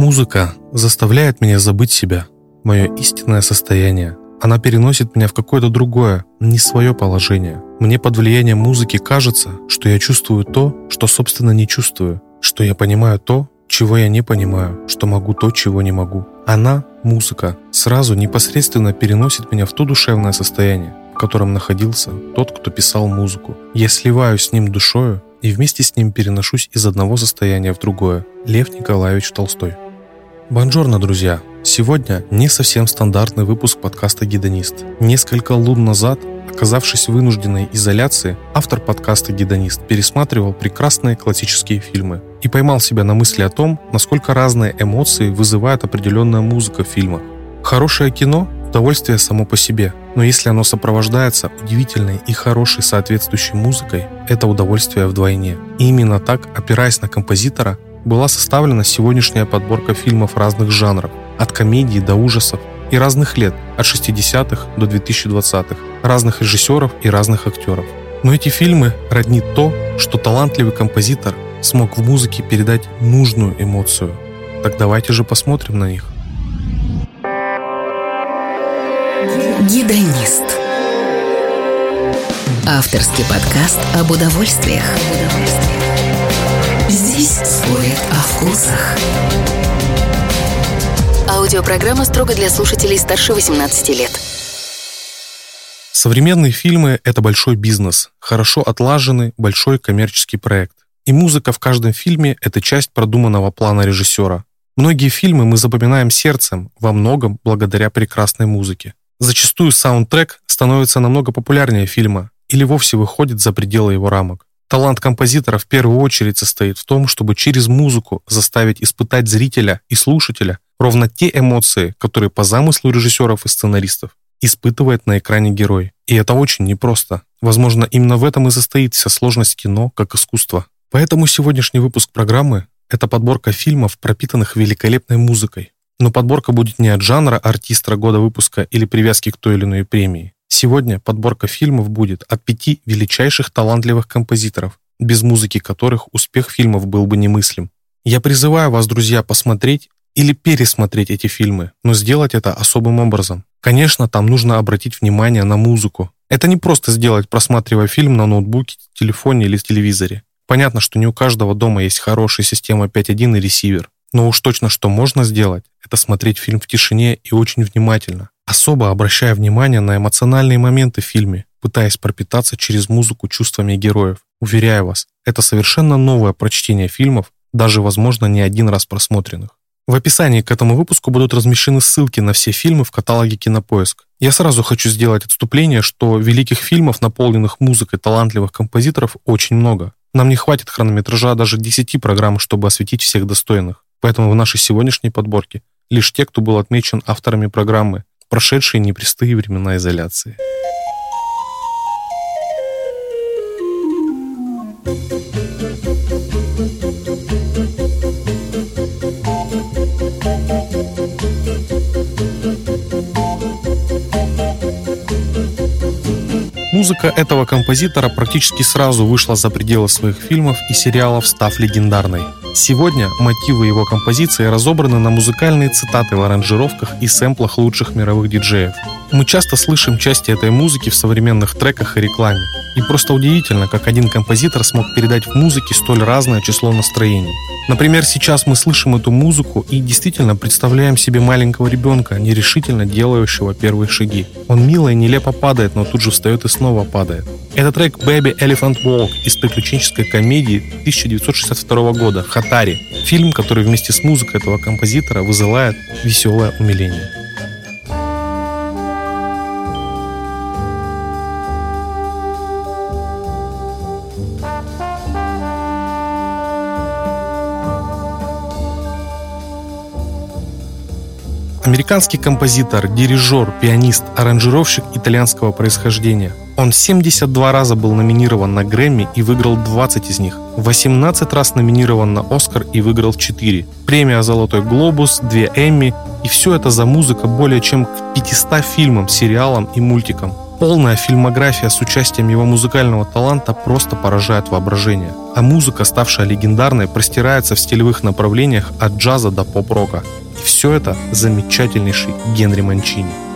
Музыка заставляет меня забыть себя, мое истинное состояние. Она переносит меня в какое-то другое, не свое положение. Мне под влиянием музыки кажется, что я чувствую то, что собственно не чувствую, что я понимаю то, чего я не понимаю, что могу то, чего не могу. Она, музыка, сразу непосредственно переносит меня в то душевное состояние, в котором находился тот, кто писал музыку. Я сливаюсь с ним душою и вместе с ним переношусь из одного состояния в другое. Лев Николаевич Толстой. Бонжорно, друзья! Сегодня не совсем стандартный выпуск подкаста «Гедонист». Несколько лун назад, оказавшись в вынужденной изоляции, автор подкаста «Гедонист» пересматривал прекрасные классические фильмы и поймал себя на мысли о том, насколько разные эмоции вызывает определенная музыка в фильмах. Хорошее кино – удовольствие само по себе, но если оно сопровождается удивительной и хорошей соответствующей музыкой, это удовольствие вдвойне. И именно так, опираясь на композитора, была составлена сегодняшняя подборка фильмов разных жанров, от комедии до ужасов, и разных лет, от 60-х до 2020-х, разных режиссеров и разных актеров. Но эти фильмы роднит то, что талантливый композитор смог в музыке передать нужную эмоцию. Так давайте же посмотрим на них. Гидонист. Авторский подкаст об удовольствиях. Здесь спорят о вкусах. Аудиопрограмма строго для слушателей старше 18 лет. Современные фильмы – это большой бизнес, хорошо отлаженный большой коммерческий проект. И музыка в каждом фильме – это часть продуманного плана режиссера. Многие фильмы мы запоминаем сердцем, во многом благодаря прекрасной музыке. Зачастую саундтрек становится намного популярнее фильма или вовсе выходит за пределы его рамок. Талант композитора в первую очередь состоит в том, чтобы через музыку заставить испытать зрителя и слушателя ровно те эмоции, которые по замыслу режиссеров и сценаристов испытывает на экране герой. И это очень непросто. Возможно, именно в этом и состоит вся сложность кино как искусства. Поэтому сегодняшний выпуск программы – это подборка фильмов, пропитанных великолепной музыкой. Но подборка будет не от жанра артиста года выпуска или привязки к той или иной премии. Сегодня подборка фильмов будет от пяти величайших талантливых композиторов, без музыки которых успех фильмов был бы немыслим. Я призываю вас, друзья, посмотреть или пересмотреть эти фильмы, но сделать это особым образом. Конечно, там нужно обратить внимание на музыку. Это не просто сделать, просматривая фильм на ноутбуке, телефоне или телевизоре. Понятно, что не у каждого дома есть хорошая система 5.1 и ресивер. Но уж точно, что можно сделать, это смотреть фильм в тишине и очень внимательно особо обращая внимание на эмоциональные моменты в фильме, пытаясь пропитаться через музыку чувствами героев. Уверяю вас, это совершенно новое прочтение фильмов, даже, возможно, не один раз просмотренных. В описании к этому выпуску будут размещены ссылки на все фильмы в каталоге Кинопоиск. Я сразу хочу сделать отступление, что великих фильмов, наполненных музыкой талантливых композиторов, очень много. Нам не хватит хронометража даже 10 программ, чтобы осветить всех достойных. Поэтому в нашей сегодняшней подборке лишь те, кто был отмечен авторами программы прошедшие непрестые времена изоляции. Музыка этого композитора практически сразу вышла за пределы своих фильмов и сериалов, став легендарной. Сегодня мотивы его композиции разобраны на музыкальные цитаты в аранжировках и сэмплах лучших мировых диджеев. Мы часто слышим части этой музыки в современных треках и рекламе. И просто удивительно, как один композитор смог передать в музыке столь разное число настроений. Например, сейчас мы слышим эту музыку и действительно представляем себе маленького ребенка, нерешительно делающего первые шаги. Он мило и нелепо падает, но тут же встает и снова падает. Это трек Baby Elephant Walk из приключенческой комедии 1962 года «Хатари», фильм, который вместе с музыкой этого композитора вызывает веселое умиление. Американский композитор, дирижер, пианист, аранжировщик итальянского происхождения. Он 72 раза был номинирован на Грэмми и выиграл 20 из них. 18 раз номинирован на Оскар и выиграл 4. Премия «Золотой глобус», 2 Эмми. И все это за музыка более чем к 500 фильмам, сериалам и мультикам. Полная фильмография с участием его музыкального таланта просто поражает воображение. А музыка, ставшая легендарной, простирается в стилевых направлениях от джаза до поп-рока. И все это замечательнейший Генри Манчини.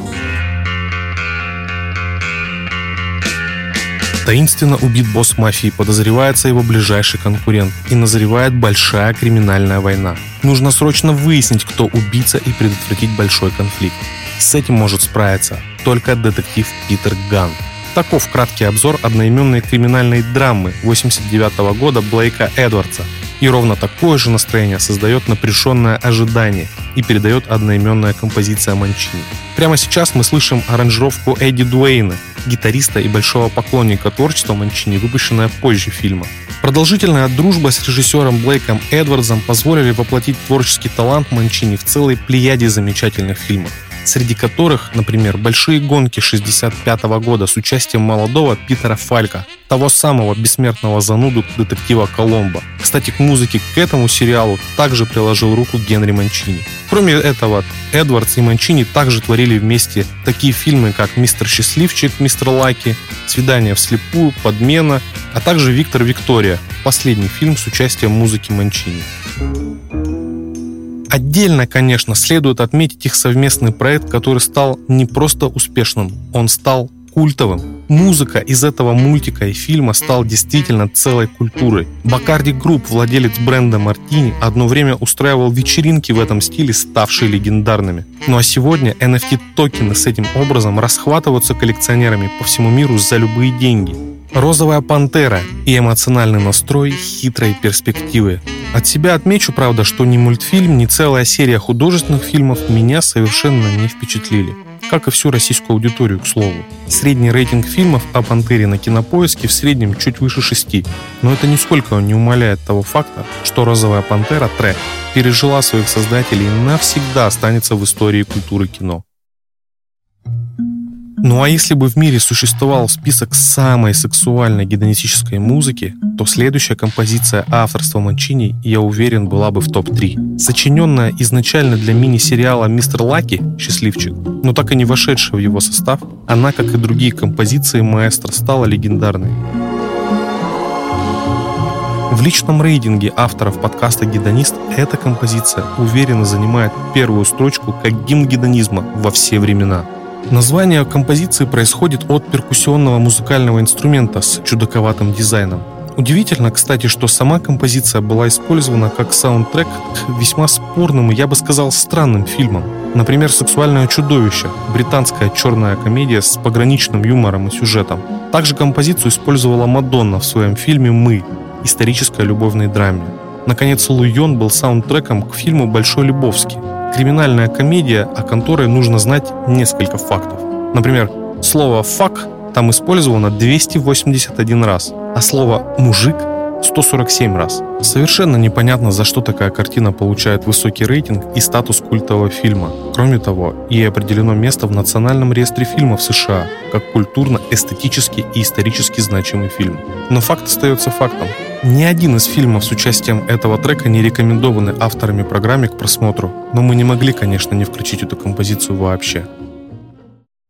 Таинственно убит босс мафии, подозревается его ближайший конкурент и назревает большая криминальная война. Нужно срочно выяснить, кто убийца и предотвратить большой конфликт. С этим может справиться только детектив Питер Ган. Таков краткий обзор одноименной криминальной драмы 89 года Блейка Эдвардса. И ровно такое же настроение создает напряженное ожидание и передает одноименная композиция Манчини. Прямо сейчас мы слышим аранжировку Эдди Дуэйна, гитариста и большого поклонника творчества Манчини, выпущенная позже фильма. Продолжительная дружба с режиссером Блейком Эдвардсом позволили воплотить творческий талант Манчини в целой плеяде замечательных фильмов среди которых, например, «Большие гонки» 65 года с участием молодого Питера Фалька, того самого бессмертного зануду детектива Коломбо. Кстати, к музыке к этому сериалу также приложил руку Генри Манчини. Кроме этого, Эдвардс и Манчини также творили вместе такие фильмы, как «Мистер Счастливчик», «Мистер Лаки», «Свидание вслепую», «Подмена», а также «Виктор Виктория», последний фильм с участием музыки Манчини. Отдельно, конечно, следует отметить их совместный проект, который стал не просто успешным, он стал культовым. Музыка из этого мультика и фильма стал действительно целой культурой. Bacardi Group, владелец бренда Мартини, одно время устраивал вечеринки в этом стиле, ставшие легендарными. Ну а сегодня NFT-токены с этим образом расхватываются коллекционерами по всему миру за любые деньги. Розовая пантера и эмоциональный настрой хитрой перспективы. От себя отмечу, правда, что ни мультфильм, ни целая серия художественных фильмов меня совершенно не впечатлили. Как и всю российскую аудиторию, к слову. Средний рейтинг фильмов о «Пантере» на кинопоиске в среднем чуть выше 6. Но это нисколько не умаляет того факта, что «Розовая пантера» трек пережила своих создателей и навсегда останется в истории культуры кино. Ну а если бы в мире существовал список самой сексуальной гедонистической музыки, то следующая композиция авторства Манчини, я уверен, была бы в топ-3. Сочиненная изначально для мини-сериала «Мистер Лаки» «Счастливчик», но так и не вошедшая в его состав, она, как и другие композиции маэстро, стала легендарной. В личном рейтинге авторов подкаста «Гедонист» эта композиция уверенно занимает первую строчку как гимн гедонизма во все времена – Название композиции происходит от перкуссионного музыкального инструмента с чудаковатым дизайном. Удивительно, кстати, что сама композиция была использована как саундтрек к весьма спорным и, я бы сказал, странным фильмам. Например, «Сексуальное чудовище» — британская черная комедия с пограничным юмором и сюжетом. Также композицию использовала Мадонна в своем фильме «Мы» — исторической любовной драме. Наконец, Луйон был саундтреком к фильму «Большой Любовский», криминальная комедия, о которой нужно знать несколько фактов. Например, слово «фак» там использовано 281 раз, а слово «мужик» 147 раз. Совершенно непонятно, за что такая картина получает высокий рейтинг и статус культового фильма. Кроме того, ей определено место в Национальном реестре фильмов США, как культурно-эстетически и исторически значимый фильм. Но факт остается фактом. Ни один из фильмов с участием этого трека не рекомендованы авторами программе к просмотру, но мы не могли, конечно, не включить эту композицию вообще.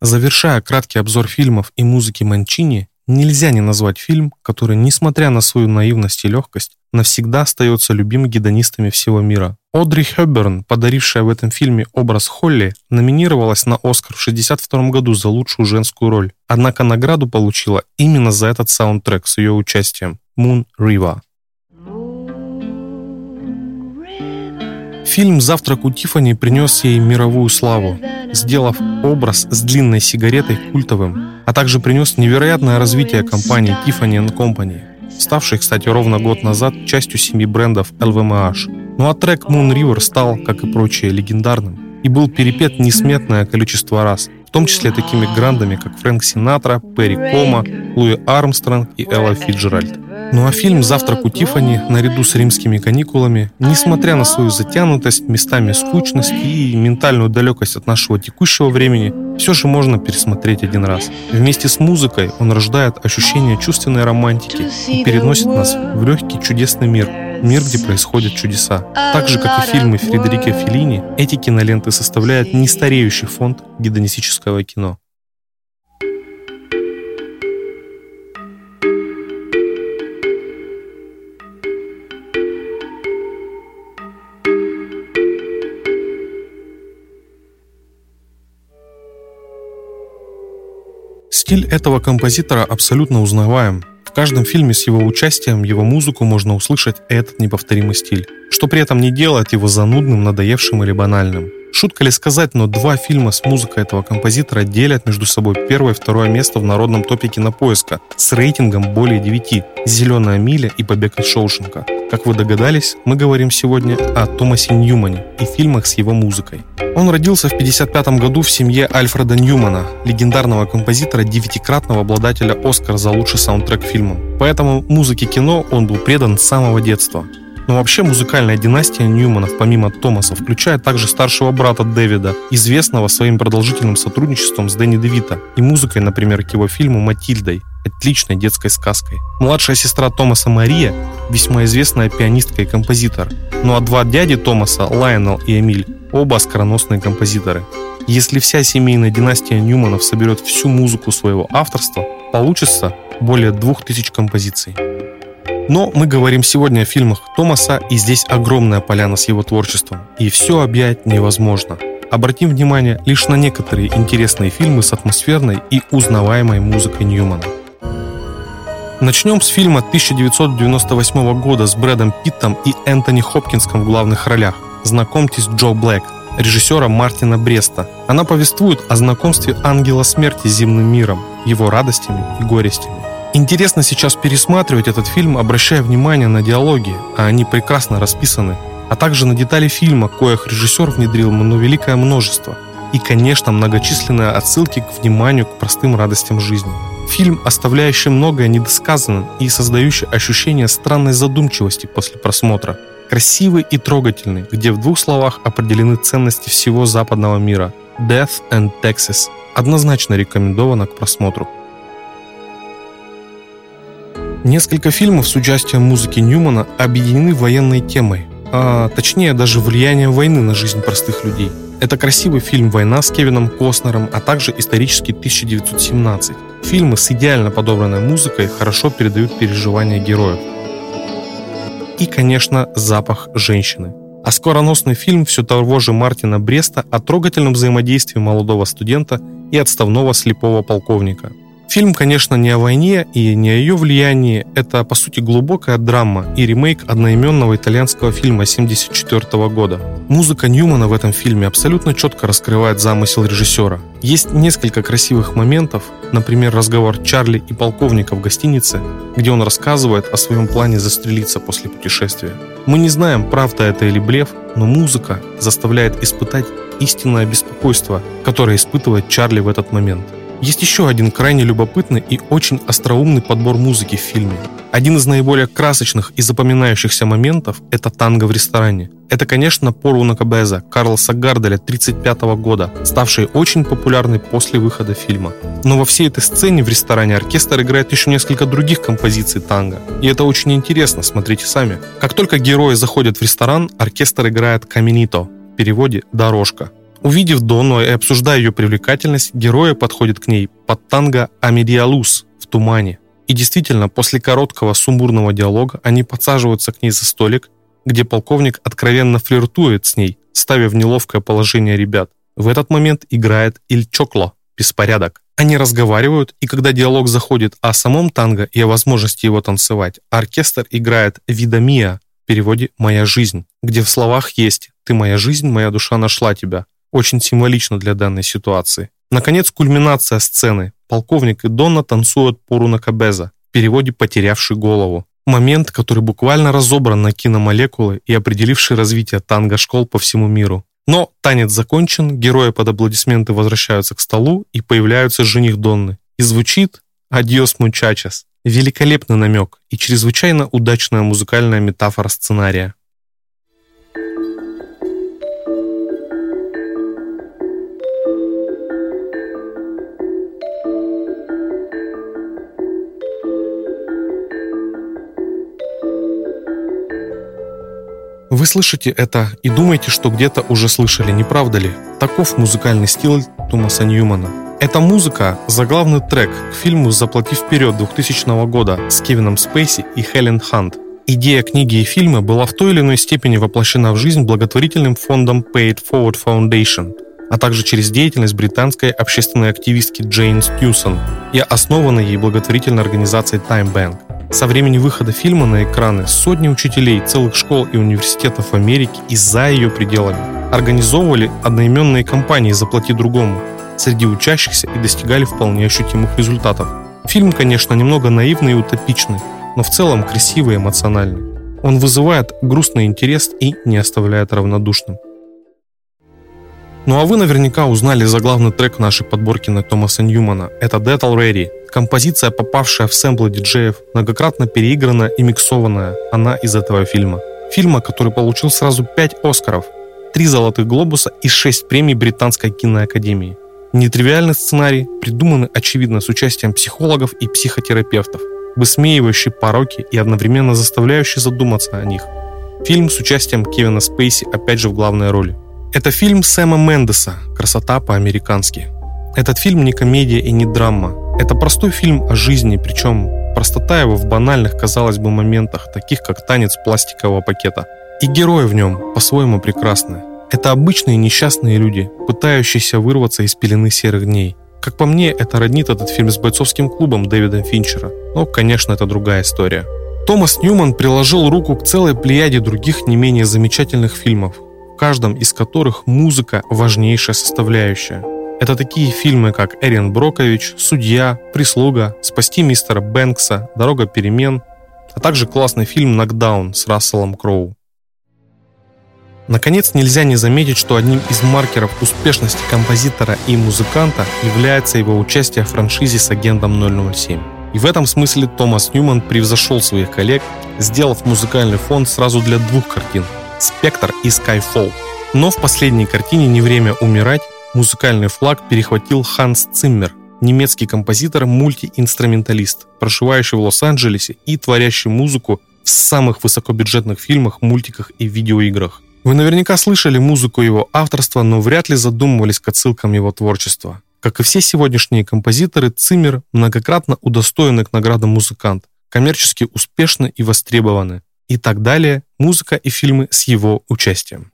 Завершая краткий обзор фильмов и музыки Манчини, Нельзя не назвать фильм, который, несмотря на свою наивность и легкость, навсегда остается любимым гедонистами всего мира. Одри Хёбберн, подарившая в этом фильме образ Холли, номинировалась на Оскар в 1962 году за лучшую женскую роль. Однако награду получила именно за этот саундтрек с ее участием «Moon River». Фильм «Завтрак у Тиффани» принес ей мировую славу, сделав образ с длинной сигаретой культовым, а также принес невероятное развитие компании Tiffany Company, ставшей, кстати, ровно год назад частью семьи брендов LVMH. Ну а трек Moon River стал, как и прочие, легендарным и был перепет несметное количество раз, том числе такими грандами, как Фрэнк Синатра, Перри Кома, Луи Армстронг и Элла Фиджеральд. Ну а фильм «Завтрак у Тиффани» наряду с римскими каникулами, несмотря на свою затянутость, местами скучность и ментальную далекость от нашего текущего времени, все же можно пересмотреть один раз. Вместе с музыкой он рождает ощущение чувственной романтики и переносит нас в легкий чудесный мир, мир, где происходят чудеса. Так же, как и фильмы Фредерика Феллини, эти киноленты составляют нестареющий фонд гедонистического кино. Стиль этого композитора абсолютно узнаваем, Каждом фильме с его участием его музыку можно услышать этот неповторимый стиль, что при этом не делает его занудным, надоевшим или банальным. Шутка ли сказать, но два фильма с музыкой этого композитора делят между собой первое и второе место в народном топе кинопоиска с рейтингом более 9 «Зеленая миля» и «Побег из Шоушенка». Как вы догадались, мы говорим сегодня о Томасе Ньюмане и фильмах с его музыкой. Он родился в 1955 году в семье Альфреда Ньюмана, легендарного композитора, девятикратного обладателя Оскара за лучший саундтрек фильмам. Поэтому музыке кино он был предан с самого детства. Но вообще музыкальная династия Ньюманов, помимо Томаса, включает также старшего брата Дэвида, известного своим продолжительным сотрудничеством с Дэнни Девита и музыкой, например, к его фильму «Матильдой», отличной детской сказкой. Младшая сестра Томаса Мария – весьма известная пианистка и композитор. Ну а два дяди Томаса, Лайонел и Эмиль, оба скороносные композиторы. Если вся семейная династия Ньюманов соберет всю музыку своего авторства, получится более двух тысяч композиций. Но мы говорим сегодня о фильмах Томаса, и здесь огромная поляна с его творчеством, и все объять невозможно. Обратим внимание лишь на некоторые интересные фильмы с атмосферной и узнаваемой музыкой Ньюмана. Начнем с фильма 1998 года с Брэдом Питтом и Энтони Хопкинском в главных ролях. Знакомьтесь, Джо Блэк, режиссера Мартина Бреста. Она повествует о знакомстве ангела смерти с земным миром, его радостями и горестями. Интересно сейчас пересматривать этот фильм, обращая внимание на диалоги, а они прекрасно расписаны, а также на детали фильма, коих режиссер внедрил ну, великое множество. И, конечно, многочисленные отсылки к вниманию к простым радостям жизни. Фильм, оставляющий многое недосказанным и создающий ощущение странной задумчивости после просмотра. Красивый и трогательный, где в двух словах определены ценности всего западного мира. Death and Texas однозначно рекомендовано к просмотру. Несколько фильмов с участием музыки Ньюмана объединены военной темой, а точнее даже влиянием войны на жизнь простых людей. Это красивый фильм «Война» с Кевином Костнером, а также исторический 1917. Фильмы с идеально подобранной музыкой хорошо передают переживания героев. И, конечно, запах женщины. А скороносный фильм все того же Мартина Бреста о трогательном взаимодействии молодого студента и отставного слепого полковника – Фильм, конечно, не о войне и не о ее влиянии. Это, по сути, глубокая драма и ремейк одноименного итальянского фильма 1974 года. Музыка Ньюмана в этом фильме абсолютно четко раскрывает замысел режиссера. Есть несколько красивых моментов, например, разговор Чарли и полковника в гостинице, где он рассказывает о своем плане застрелиться после путешествия. Мы не знаем, правда это или блеф, но музыка заставляет испытать истинное беспокойство, которое испытывает Чарли в этот момент. Есть еще один крайне любопытный и очень остроумный подбор музыки в фильме. Один из наиболее красочных и запоминающихся моментов – это танго в ресторане. Это, конечно, Пору Накабеза Карлоса Гарделя 1935 года, ставший очень популярной после выхода фильма. Но во всей этой сцене в ресторане оркестр играет еще несколько других композиций танго. И это очень интересно, смотрите сами. Как только герои заходят в ресторан, оркестр играет «Каменито», в переводе «дорожка». Увидев Дону и обсуждая ее привлекательность, герои подходят к ней под танго «Амедиалус» в тумане. И действительно, после короткого сумбурного диалога они подсаживаются к ней за столик, где полковник откровенно флиртует с ней, ставя в неловкое положение ребят. В этот момент играет Иль Чокло, беспорядок. Они разговаривают, и когда диалог заходит о самом танго и о возможности его танцевать, оркестр играет «Вида Мия» в переводе «Моя жизнь», где в словах есть «Ты моя жизнь, моя душа нашла тебя», очень символично для данной ситуации. Наконец, кульминация сцены. Полковник и Донна танцуют пору на Кабеза, в переводе «потерявший голову». Момент, который буквально разобран на киномолекулы и определивший развитие танго-школ по всему миру. Но танец закончен, герои под аплодисменты возвращаются к столу и появляются жених Донны. И звучит «Адьос, мучачес». Великолепный намек и чрезвычайно удачная музыкальная метафора сценария. Вы слышите это и думаете, что где-то уже слышали, не правда ли? Таков музыкальный стиль Томаса Ньюмана. Эта музыка – заглавный трек к фильму «Заплати вперед» 2000 года с Кевином Спейси и Хелен Хант. Идея книги и фильма была в той или иной степени воплощена в жизнь благотворительным фондом Paid Forward Foundation. а также через деятельность британской общественной активистки Джейн Стьюсон и основанной ей благотворительной организацией Time Bank. Со времени выхода фильма на экраны сотни учителей целых школ и университетов Америки и за ее пределами организовывали одноименные кампании «Заплати другому» среди учащихся и достигали вполне ощутимых результатов. Фильм, конечно, немного наивный и утопичный, но в целом красивый и эмоциональный. Он вызывает грустный интерес и не оставляет равнодушным. Ну а вы наверняка узнали заглавный трек нашей подборки на Томаса Ньюмана. Это Dead Already. Композиция, попавшая в сэмплы диджеев, многократно переиграна и миксованная. Она из этого фильма. Фильма, который получил сразу 5 Оскаров, 3 Золотых Глобуса и 6 премий Британской киноакадемии. Нетривиальный сценарий, придуманный, очевидно, с участием психологов и психотерапевтов, высмеивающий пороки и одновременно заставляющий задуматься о них. Фильм с участием Кевина Спейси опять же в главной роли. Это фильм Сэма Мендеса «Красота по-американски». Этот фильм не комедия и не драма. Это простой фильм о жизни, причем простота его в банальных, казалось бы, моментах, таких как танец пластикового пакета. И герои в нем по-своему прекрасны. Это обычные несчастные люди, пытающиеся вырваться из пелены серых дней. Как по мне, это роднит этот фильм с бойцовским клубом Дэвида Финчера. Но, конечно, это другая история. Томас Ньюман приложил руку к целой плеяде других не менее замечательных фильмов, в каждом из которых музыка – важнейшая составляющая. Это такие фильмы, как «Эрин Брокович», «Судья», «Прислуга», «Спасти мистера Бэнкса», «Дорога перемен», а также классный фильм «Нокдаун» с Расселом Кроу. Наконец, нельзя не заметить, что одним из маркеров успешности композитора и музыканта является его участие в франшизе с агентом 007. И в этом смысле Томас Ньюман превзошел своих коллег, сделав музыкальный фон сразу для двух картин «Спектр» и «Skyfall». Но в последней картине «Не время умирать» музыкальный флаг перехватил Ханс Циммер, немецкий композитор, мультиинструменталист, проживающий в Лос-Анджелесе и творящий музыку в самых высокобюджетных фильмах, мультиках и видеоиграх. Вы наверняка слышали музыку его авторства, но вряд ли задумывались к отсылкам его творчества. Как и все сегодняшние композиторы, Циммер многократно удостоенный к наградам музыкант, коммерчески успешны и востребованы и так далее, музыка и фильмы с его участием.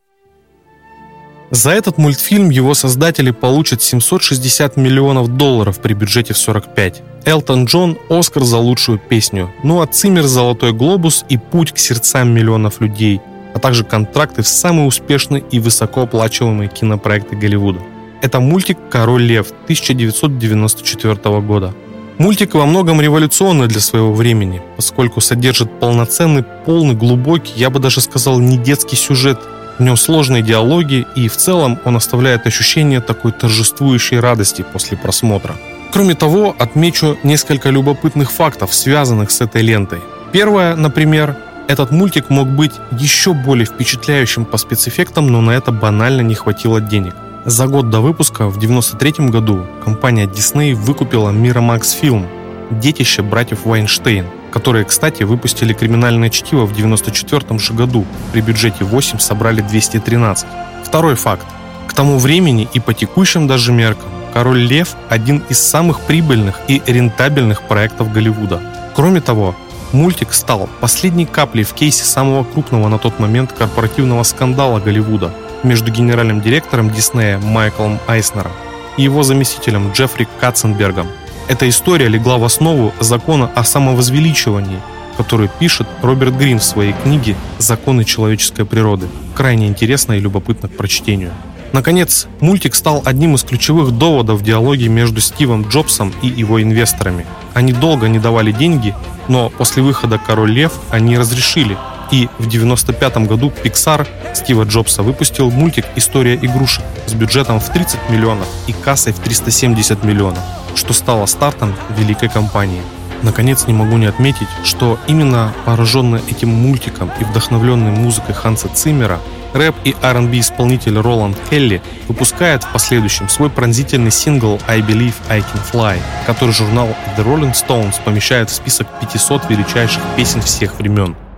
За этот мультфильм его создатели получат 760 миллионов долларов при бюджете в 45. Элтон Джон – Оскар за лучшую песню, ну а Циммер – Золотой глобус и Путь к сердцам миллионов людей, а также контракты в самые успешные и высокооплачиваемые кинопроекты Голливуда. Это мультик «Король лев» 1994 года – Мультик во многом революционный для своего времени, поскольку содержит полноценный, полный, глубокий, я бы даже сказал, не детский сюжет. В нем сложные диалоги, и в целом он оставляет ощущение такой торжествующей радости после просмотра. Кроме того, отмечу несколько любопытных фактов, связанных с этой лентой. Первое, например, этот мультик мог быть еще более впечатляющим по спецэффектам, но на это банально не хватило денег. За год до выпуска, в 1993 году, компания Disney выкупила Miramax Film, детище братьев Вайнштейн, которые, кстати, выпустили «Криминальное чтиво» в 1994 же году. При бюджете 8 собрали 213. Второй факт. К тому времени и по текущим даже меркам «Король Лев» – один из самых прибыльных и рентабельных проектов Голливуда. Кроме того, мультик стал последней каплей в кейсе самого крупного на тот момент корпоративного скандала Голливуда – между генеральным директором Диснея Майклом Айснером и его заместителем Джеффри Катценбергом. Эта история легла в основу закона о самовозвеличивании, который пишет Роберт Грин в своей книге «Законы человеческой природы». Крайне интересно и любопытно к прочтению. Наконец, мультик стал одним из ключевых доводов в диалоге между Стивом Джобсом и его инвесторами. Они долго не давали деньги, но после выхода «Король Лев» они разрешили – и в 1995 году Pixar Стива Джобса выпустил мультик «История игрушек» с бюджетом в 30 миллионов и кассой в 370 миллионов, что стало стартом великой компании. Наконец, не могу не отметить, что именно пораженный этим мультиком и вдохновленный музыкой Ханса Циммера, рэп и R&B исполнитель Роланд Келли выпускает в последующем свой пронзительный сингл «I Believe I Can Fly», который журнал The Rolling Stones помещает в список 500 величайших песен всех времен –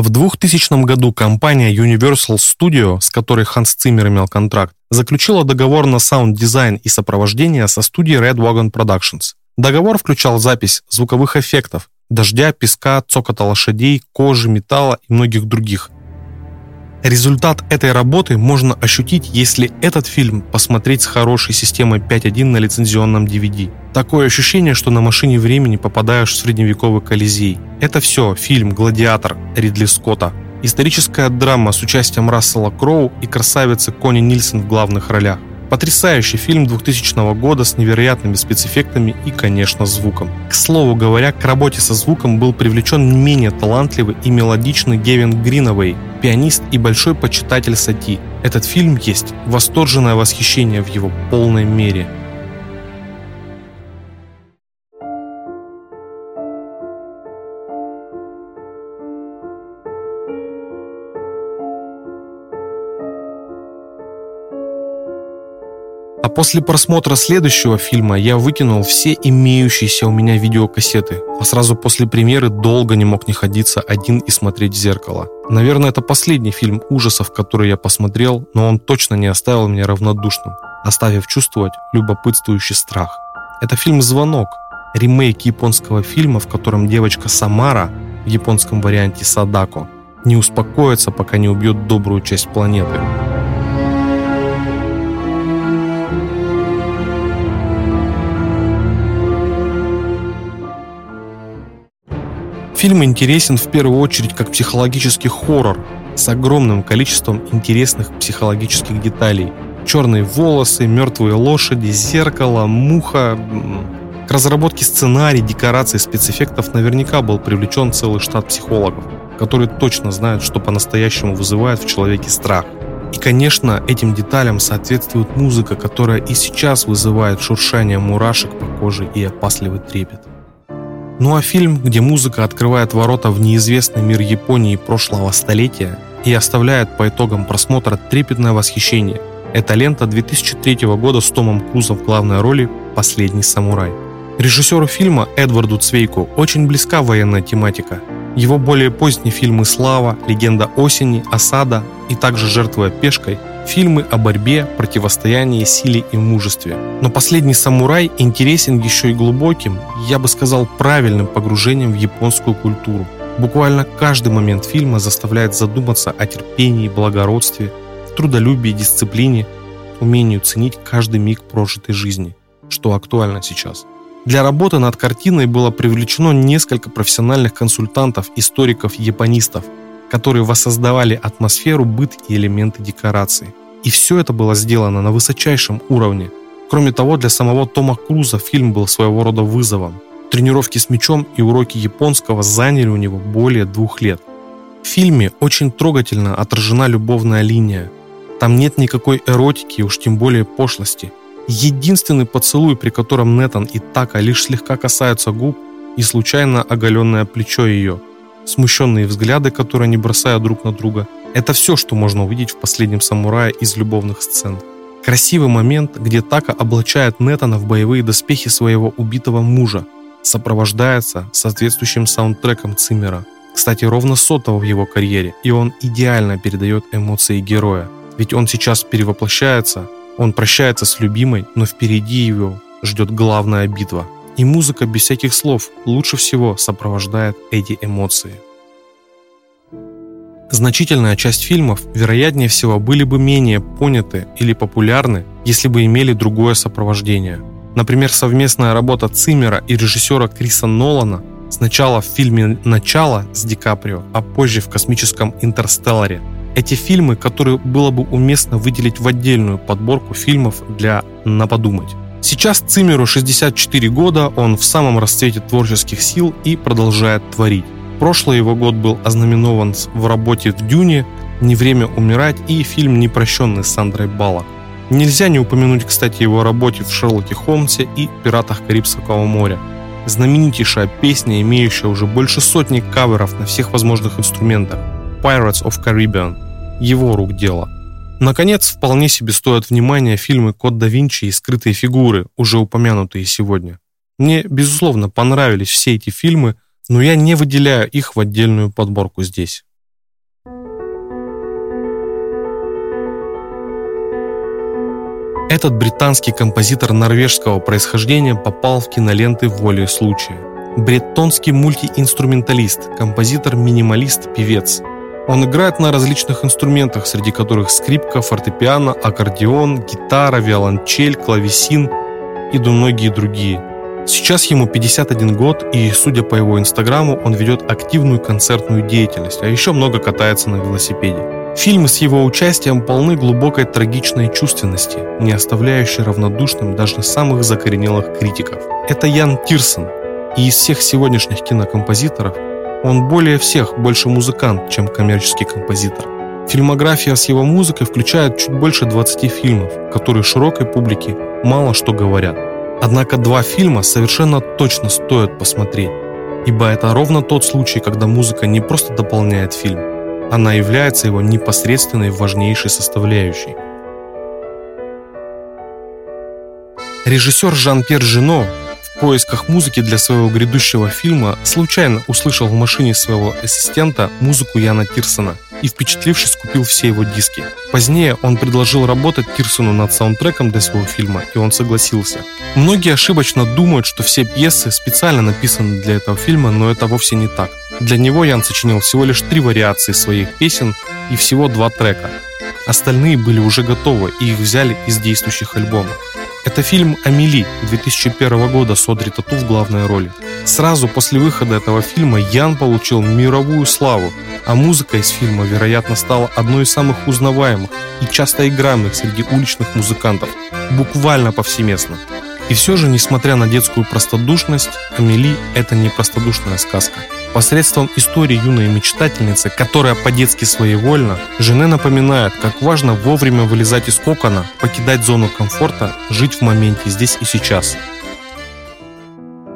в 2000 году компания Universal Studio, с которой Ханс Циммер имел контракт, заключила договор на саунд-дизайн и сопровождение со студией Red Wagon Productions. Договор включал запись звуковых эффектов, дождя, песка, цокота лошадей, кожи, металла и многих других. Результат этой работы можно ощутить, если этот фильм посмотреть с хорошей системой 5.1 на лицензионном DVD. Такое ощущение, что на машине времени попадаешь в средневековый Колизей. Это все фильм «Гладиатор» Ридли Скотта. Историческая драма с участием Рассела Кроу и красавицы Кони Нильсон в главных ролях. Потрясающий фильм 2000 года с невероятными спецэффектами и, конечно, звуком. К слову говоря, к работе со звуком был привлечен не менее талантливый и мелодичный Гевин Гриновей, пианист и большой почитатель Сати. Этот фильм есть восторженное восхищение в его полной мере – А после просмотра следующего фильма я выкинул все имеющиеся у меня видеокассеты, а сразу после премьеры долго не мог не ходиться один и смотреть в зеркало. Наверное, это последний фильм ужасов, который я посмотрел, но он точно не оставил меня равнодушным, оставив чувствовать любопытствующий страх. Это фильм «Звонок», ремейк японского фильма, в котором девочка Самара, в японском варианте Садако, не успокоится, пока не убьет добрую часть планеты. Фильм интересен в первую очередь как психологический хоррор с огромным количеством интересных психологических деталей. Черные волосы, мертвые лошади, зеркало, муха. К разработке сценария, декораций, спецэффектов наверняка был привлечен целый штат психологов, которые точно знают, что по-настоящему вызывает в человеке страх. И, конечно, этим деталям соответствует музыка, которая и сейчас вызывает шуршание мурашек по коже и опасливый трепет. Ну а фильм, где музыка открывает ворота в неизвестный мир Японии прошлого столетия и оставляет по итогам просмотра трепетное восхищение, это лента 2003 года с Томом Крузом в главной роли «Последний самурай». Режиссеру фильма Эдварду Цвейку очень близка военная тематика. Его более поздние фильмы «Слава», «Легенда осени», «Осада» и также «Жертвуя пешкой» фильмы о борьбе, противостоянии, силе и мужестве. Но «Последний самурай» интересен еще и глубоким, я бы сказал, правильным погружением в японскую культуру. Буквально каждый момент фильма заставляет задуматься о терпении, благородстве, трудолюбии, дисциплине, умению ценить каждый миг прожитой жизни, что актуально сейчас. Для работы над картиной было привлечено несколько профессиональных консультантов, историков, японистов – которые воссоздавали атмосферу, быт и элементы декорации. И все это было сделано на высочайшем уровне. Кроме того, для самого Тома Круза фильм был своего рода вызовом. Тренировки с мечом и уроки японского заняли у него более двух лет. В фильме очень трогательно отражена любовная линия. Там нет никакой эротики, уж тем более пошлости. Единственный поцелуй, при котором Нетан и Така лишь слегка касаются губ, и случайно оголенное плечо ее – смущенные взгляды, которые они бросают друг на друга. Это все, что можно увидеть в «Последнем самурае» из любовных сцен. Красивый момент, где Така облачает Нетана в боевые доспехи своего убитого мужа, сопровождается соответствующим саундтреком Циммера. Кстати, ровно сотого в его карьере, и он идеально передает эмоции героя. Ведь он сейчас перевоплощается, он прощается с любимой, но впереди его ждет главная битва – и музыка без всяких слов лучше всего сопровождает эти эмоции. Значительная часть фильмов, вероятнее всего, были бы менее поняты или популярны, если бы имели другое сопровождение. Например, совместная работа Циммера и режиссера Криса Нолана сначала в фильме «Начало» с Ди Каприо, а позже в космическом «Интерстелларе». Эти фильмы, которые было бы уместно выделить в отдельную подборку фильмов для «на подумать». Сейчас Цимеру 64 года, он в самом расцвете творческих сил и продолжает творить. Прошлый его год был ознаменован в работе в «Дюне», «Не время умирать» и фильм «Непрощенный» с Сандрой Баллок. Нельзя не упомянуть, кстати, его работе в «Шерлоке Холмсе» и «Пиратах Карибского моря». Знаменитейшая песня, имеющая уже больше сотни каверов на всех возможных инструментах «Pirates of Caribbean» – его рук дело – Наконец, вполне себе стоят внимания фильмы «Код да Винчи» и «Скрытые фигуры», уже упомянутые сегодня. Мне, безусловно, понравились все эти фильмы, но я не выделяю их в отдельную подборку здесь. Этот британский композитор норвежского происхождения попал в киноленты волей случая. Бреттонский мультиинструменталист, композитор-минималист, певец – Он играет на различных инструментах, среди которых скрипка, фортепиано, аккордеон, гитара, виолончель, клавесин и многие другие. Сейчас ему 51 год, и, судя по его инстаграму, он ведет активную концертную деятельность, а еще много катается на велосипеде. Фильмы с его участием полны глубокой трагичной чувственности, не оставляющей равнодушным даже самых закоренелых критиков. Это Ян Тирсон, и из всех сегодняшних кинокомпозиторов он более всех больше музыкант, чем коммерческий композитор. Фильмография с его музыкой включает чуть больше 20 фильмов, которые широкой публике мало что говорят. Однако два фильма совершенно точно стоит посмотреть, ибо это ровно тот случай, когда музыка не просто дополняет фильм, она является его непосредственной важнейшей составляющей. Режиссер Жан-Пьер Жино поисках музыки для своего грядущего фильма случайно услышал в машине своего ассистента музыку Яна Тирсона и, впечатлившись, купил все его диски. Позднее он предложил работать Тирсону над саундтреком для своего фильма, и он согласился. Многие ошибочно думают, что все пьесы специально написаны для этого фильма, но это вовсе не так. Для него Ян сочинил всего лишь три вариации своих песен и всего два трека. Остальные были уже готовы, и их взяли из действующих альбомов. Это фильм «Амели» 2001 года с Одри Тату в главной роли. Сразу после выхода этого фильма Ян получил мировую славу, а музыка из фильма, вероятно, стала одной из самых узнаваемых и часто играемых среди уличных музыкантов, буквально повсеместно. И все же, несмотря на детскую простодушность, «Амели» — это не простодушная сказка. Посредством истории юной мечтательницы, которая по-детски своевольна, Жене напоминает, как важно вовремя вылезать из кокона, покидать зону комфорта, жить в моменте здесь и сейчас.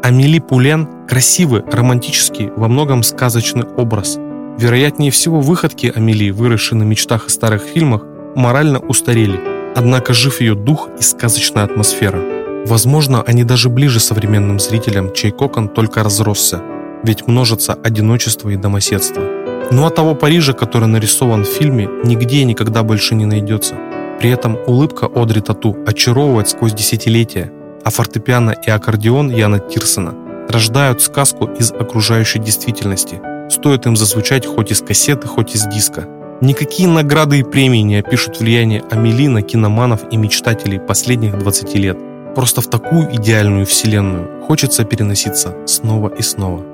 Амели Пулен – красивый, романтический, во многом сказочный образ. Вероятнее всего, выходки Амели, выросшие на мечтах и старых фильмах, морально устарели, однако жив ее дух и сказочная атмосфера. Возможно, они даже ближе современным зрителям, чей кокон только разросся – ведь множится одиночество и домоседство. Ну а того Парижа, который нарисован в фильме, нигде и никогда больше не найдется. При этом улыбка Одри Тату очаровывает сквозь десятилетия, а фортепиано и аккордеон Яна Тирсона рождают сказку из окружающей действительности. Стоит им зазвучать хоть из кассеты, хоть из диска. Никакие награды и премии не опишут влияние Амели на киноманов и мечтателей последних 20 лет. Просто в такую идеальную вселенную хочется переноситься снова и снова.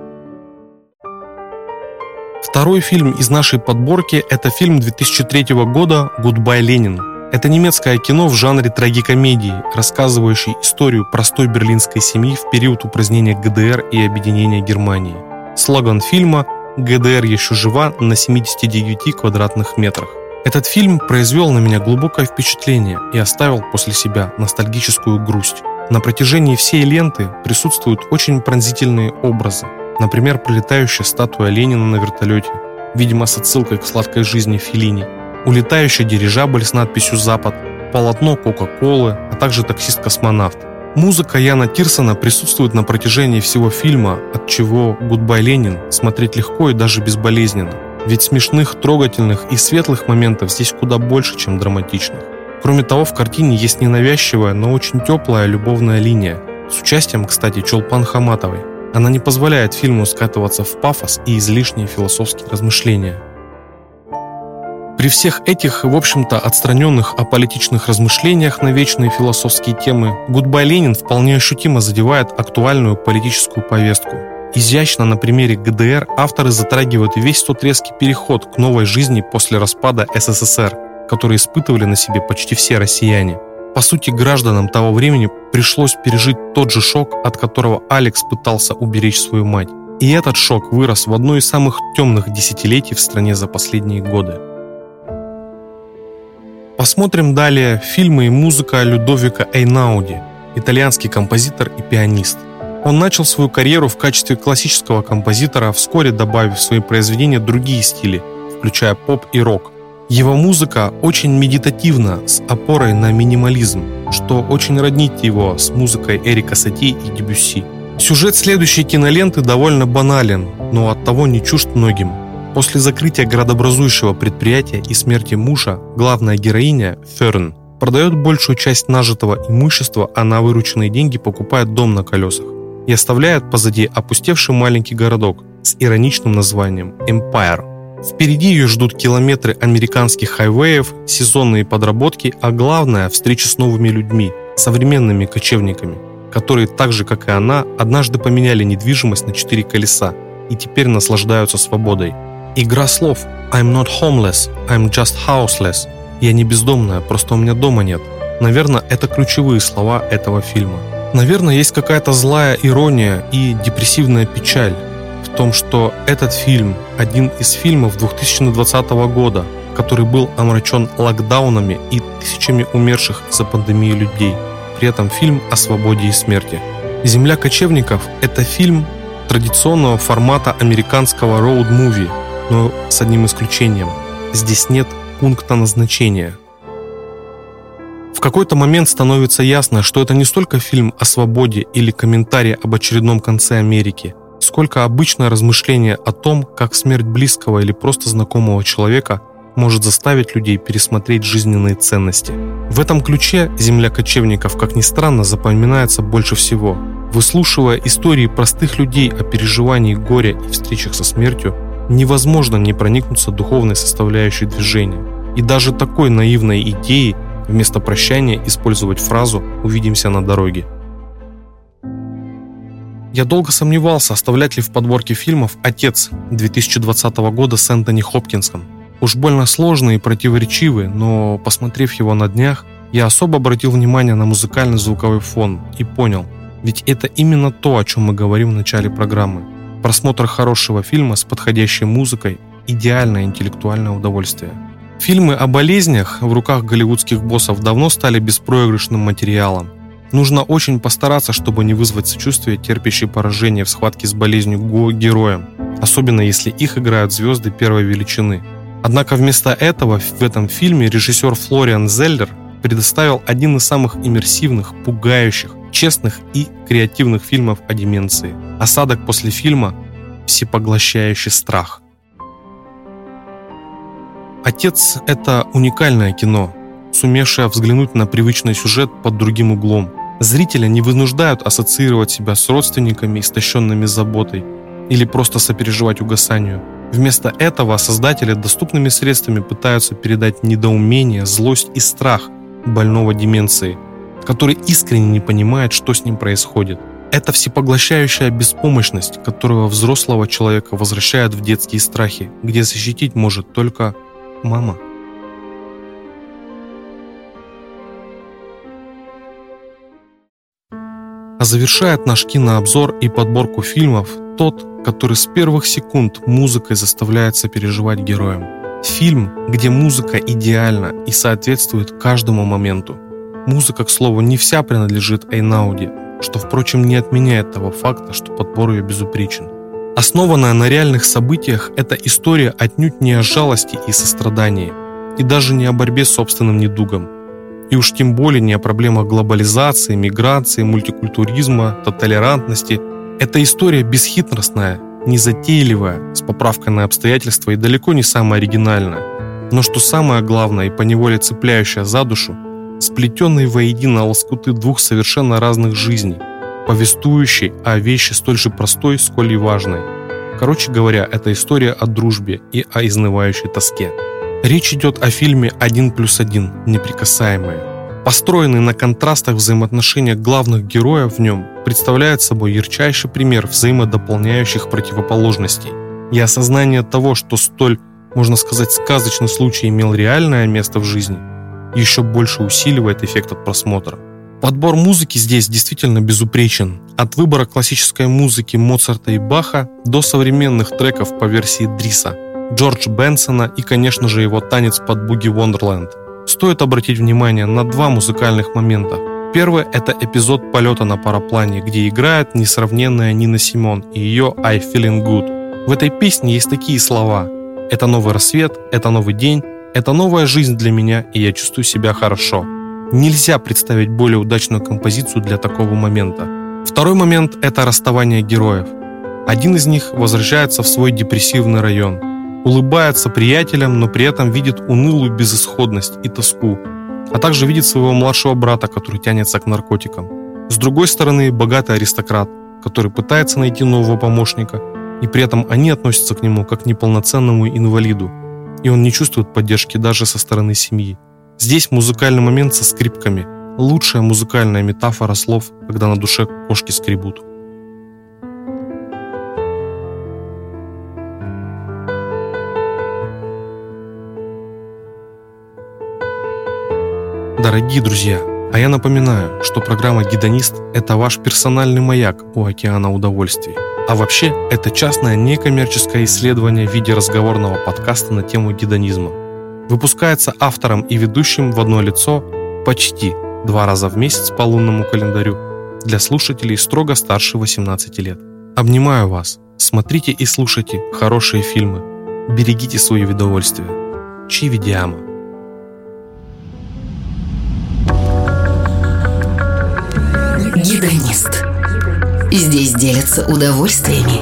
Второй фильм из нашей подборки – это фильм 2003 года «Гудбай, Ленин». Это немецкое кино в жанре трагикомедии, рассказывающее историю простой берлинской семьи в период упразднения ГДР и объединения Германии. Слоган фильма «ГДР еще жива на 79 квадратных метрах». Этот фильм произвел на меня глубокое впечатление и оставил после себя ностальгическую грусть. На протяжении всей ленты присутствуют очень пронзительные образы, Например, пролетающая статуя Ленина на вертолете, видимо, с отсылкой к сладкой жизни Феллини, улетающий дирижабль с надписью «Запад», полотно Кока-Колы, а также таксист-космонавт. Музыка Яна Тирсона присутствует на протяжении всего фильма, от чего «Гудбай, Ленин» смотреть легко и даже безболезненно. Ведь смешных, трогательных и светлых моментов здесь куда больше, чем драматичных. Кроме того, в картине есть ненавязчивая, но очень теплая любовная линия, с участием, кстати, Чолпан Хаматовой. Она не позволяет фильму скатываться в пафос и излишние философские размышления. При всех этих, в общем-то, отстраненных аполитичных размышлениях на вечные философские темы, «Гудбай Ленин» вполне ощутимо задевает актуальную политическую повестку. Изящно на примере ГДР авторы затрагивают весь тот резкий переход к новой жизни после распада СССР, который испытывали на себе почти все россияне – по сути, гражданам того времени пришлось пережить тот же шок, от которого Алекс пытался уберечь свою мать. И этот шок вырос в одно из самых темных десятилетий в стране за последние годы. Посмотрим далее фильмы и музыка Людовика Эйнауди, итальянский композитор и пианист. Он начал свою карьеру в качестве классического композитора, вскоре добавив в свои произведения другие стили, включая поп и рок – его музыка очень медитативна, с опорой на минимализм, что очень роднит его с музыкой Эрика Сати и Дебюсси. Сюжет следующей киноленты довольно банален, но оттого не чужд многим. После закрытия градообразующего предприятия и смерти мужа, главная героиня, Ферн, продает большую часть нажитого имущества, а на вырученные деньги покупает дом на колесах и оставляет позади опустевший маленький городок с ироничным названием Empire. Впереди ее ждут километры американских хайвеев, сезонные подработки, а главное – встреча с новыми людьми, современными кочевниками, которые так же, как и она, однажды поменяли недвижимость на четыре колеса и теперь наслаждаются свободой. Игра слов «I'm not homeless, I'm just houseless» «Я не бездомная, просто у меня дома нет». Наверное, это ключевые слова этого фильма. Наверное, есть какая-то злая ирония и депрессивная печаль в том, что этот фильм – один из фильмов 2020 года, который был омрачен локдаунами и тысячами умерших из-за пандемии людей. При этом фильм о свободе и смерти. «Земля кочевников» – это фильм традиционного формата американского роуд-муви, но с одним исключением. Здесь нет пункта назначения. В какой-то момент становится ясно, что это не столько фильм о свободе или комментарий об очередном конце Америки, сколько обычное размышление о том, как смерть близкого или просто знакомого человека может заставить людей пересмотреть жизненные ценности. В этом ключе «Земля кочевников», как ни странно, запоминается больше всего. Выслушивая истории простых людей о переживании горя и встречах со смертью, невозможно не проникнуться духовной составляющей движения. И даже такой наивной идеей вместо прощания использовать фразу «увидимся на дороге». Я долго сомневался, оставлять ли в подборке фильмов «Отец» 2020 года с Энтони Хопкинсом. Уж больно сложный и противоречивый, но, посмотрев его на днях, я особо обратил внимание на музыкальный звуковой фон и понял, ведь это именно то, о чем мы говорим в начале программы. Просмотр хорошего фильма с подходящей музыкой – идеальное интеллектуальное удовольствие. Фильмы о болезнях в руках голливудских боссов давно стали беспроигрышным материалом. Нужно очень постараться, чтобы не вызвать сочувствие, терпящие поражение в схватке с болезнью героям, особенно если их играют звезды первой величины. Однако вместо этого в этом фильме режиссер Флориан Зеллер предоставил один из самых иммерсивных, пугающих, честных и креативных фильмов о деменции. Осадок после фильма – всепоглощающий страх. «Отец» – это уникальное кино, сумевшее взглянуть на привычный сюжет под другим углом. Зрителя не вынуждают ассоциировать себя с родственниками, истощенными заботой, или просто сопереживать угасанию. Вместо этого создатели доступными средствами пытаются передать недоумение, злость и страх больного деменции – который искренне не понимает, что с ним происходит. Это всепоглощающая беспомощность, которую взрослого человека возвращает в детские страхи, где защитить может только мама. А завершает наш кинообзор и подборку фильмов тот, который с первых секунд музыкой заставляет сопереживать героям. Фильм, где музыка идеальна и соответствует каждому моменту. Музыка, к слову, не вся принадлежит Эйнауди, что, впрочем, не отменяет того факта, что подбор ее безупречен. Основанная на реальных событиях, эта история отнюдь не о жалости и сострадании, и даже не о борьбе с собственным недугом, и уж тем более не о проблемах глобализации, миграции, мультикультуризма, толерантности. Это история бесхитростная, незатейливая, с поправкой на обстоятельства и далеко не самая оригинальная. Но что самое главное и поневоле цепляющая за душу – сплетенные воедино лоскуты двух совершенно разных жизней, повествующей о вещи столь же простой, сколь и важной. Короче говоря, это история о дружбе и о изнывающей тоске. Речь идет о фильме «Один плюс один. Неприкасаемые». Построенный на контрастах взаимоотношения главных героев в нем представляет собой ярчайший пример взаимодополняющих противоположностей и осознание того, что столь, можно сказать, сказочный случай имел реальное место в жизни – еще больше усиливает эффект от просмотра. Подбор музыки здесь действительно безупречен. От выбора классической музыки Моцарта и Баха до современных треков по версии Дриса, Джордж Бенсона и, конечно же, его танец под Буги Вондерленд. Стоит обратить внимание на два музыкальных момента. Первый – это эпизод полета на параплане, где играет несравненная Нина Симон и ее «I Feeling Good». В этой песне есть такие слова «Это новый рассвет, это новый день, это новая жизнь для меня, и я чувствую себя хорошо. Нельзя представить более удачную композицию для такого момента. Второй момент – это расставание героев. Один из них возвращается в свой депрессивный район. Улыбается приятелям, но при этом видит унылую безысходность и тоску. А также видит своего младшего брата, который тянется к наркотикам. С другой стороны, богатый аристократ, который пытается найти нового помощника, и при этом они относятся к нему как к неполноценному инвалиду, и он не чувствует поддержки даже со стороны семьи. Здесь музыкальный момент со скрипками – лучшая музыкальная метафора слов, когда на душе кошки скребут. Дорогие друзья, а я напоминаю, что программа «Гедонист» — это ваш персональный маяк у океана удовольствий. А вообще, это частное некоммерческое исследование в виде разговорного подкаста на тему гедонизма. Выпускается автором и ведущим в одно лицо почти два раза в месяц по лунному календарю для слушателей строго старше 18 лет. Обнимаю вас. Смотрите и слушайте хорошие фильмы. Берегите свое удовольствие. Чивидиама. Гедонист. Здесь делятся удовольствиями.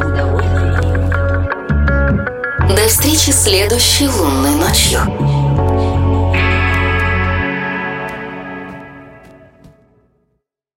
До встречи следующей лунной ночью.